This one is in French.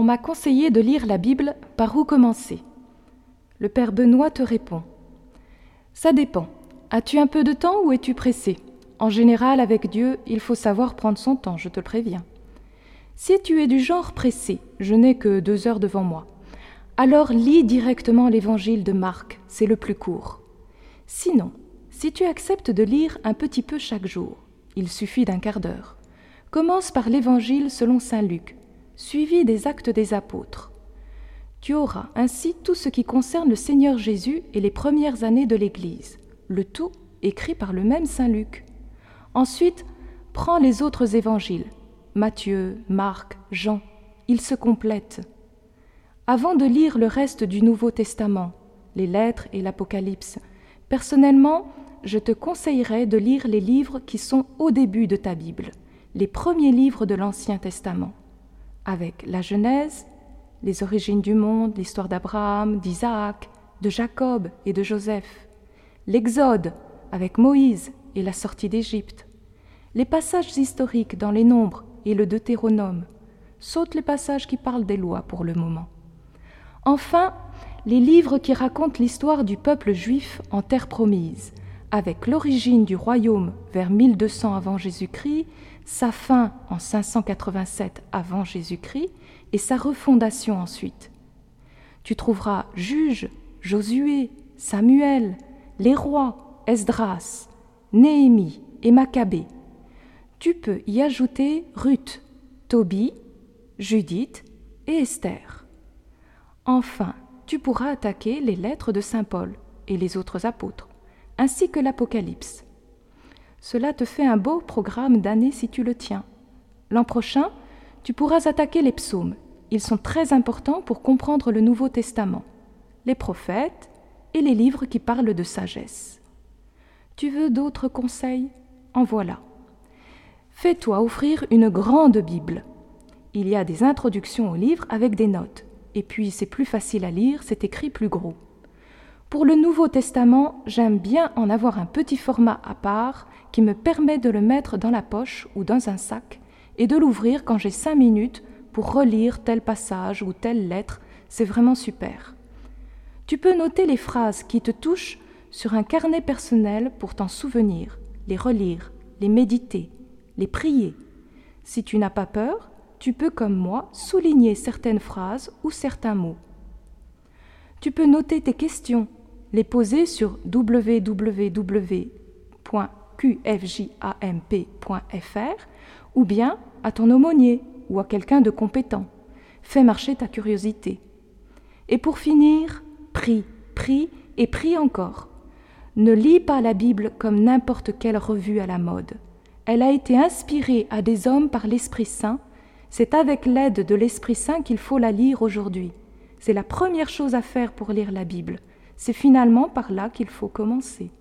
On m'a conseillé de lire la Bible par où commencer. Le Père Benoît te répond. Ça dépend. As-tu un peu de temps ou es-tu pressé? En général, avec Dieu, il faut savoir prendre son temps, je te le préviens. Si tu es du genre pressé, je n'ai que deux heures devant moi, alors lis directement l'évangile de Marc, c'est le plus court. Sinon, si tu acceptes de lire un petit peu chaque jour, il suffit d'un quart d'heure, commence par l'évangile selon Saint Luc, suivi des actes des apôtres. Tu auras ainsi tout ce qui concerne le Seigneur Jésus et les premières années de l'Église, le tout écrit par le même Saint Luc. Ensuite, prends les autres évangiles, Matthieu, Marc, Jean, ils se complètent. Avant de lire le reste du Nouveau Testament, les lettres et l'Apocalypse, personnellement, je te conseillerais de lire les livres qui sont au début de ta Bible, les premiers livres de l'Ancien Testament, avec la Genèse, les origines du monde, l'histoire d'Abraham, d'Isaac, de Jacob et de Joseph, l'Exode avec Moïse et la sortie d'Égypte, les passages historiques dans les nombres et le Deutéronome. Saute les passages qui parlent des lois pour le moment. Enfin, les livres qui racontent l'histoire du peuple juif en terre promise, avec l'origine du royaume vers 1200 avant Jésus-Christ, sa fin en 587 avant Jésus-Christ et sa refondation ensuite. Tu trouveras Juges, Josué, Samuel, les rois, Esdras, Néhémie et Maccabée tu peux y ajouter Ruth, Tobie, Judith et Esther. Enfin, tu pourras attaquer les lettres de Saint Paul et les autres apôtres, ainsi que l'Apocalypse. Cela te fait un beau programme d'année si tu le tiens. L'an prochain, tu pourras attaquer les psaumes. Ils sont très importants pour comprendre le Nouveau Testament, les prophètes et les livres qui parlent de sagesse. Tu veux d'autres conseils? En voilà. Fais-toi offrir une grande Bible. Il y a des introductions au livre avec des notes, et puis c'est plus facile à lire, c'est écrit plus gros. Pour le Nouveau Testament, j'aime bien en avoir un petit format à part qui me permet de le mettre dans la poche ou dans un sac et de l'ouvrir quand j'ai cinq minutes pour relire tel passage ou telle lettre. C'est vraiment super. Tu peux noter les phrases qui te touchent sur un carnet personnel pour t'en souvenir, les relire, les méditer, les prier. Si tu n'as pas peur, tu peux, comme moi, souligner certaines phrases ou certains mots. Tu peux noter tes questions, les poser sur www.qfjamp.fr ou bien à ton aumônier ou à quelqu'un de compétent. Fais marcher ta curiosité. Et pour finir, prie, prie et prie encore. Ne lis pas la Bible comme n'importe quelle revue à la mode. Elle a été inspirée à des hommes par l'Esprit Saint. C'est avec l'aide de l'Esprit Saint qu'il faut la lire aujourd'hui. C'est la première chose à faire pour lire la Bible. C'est finalement par là qu'il faut commencer.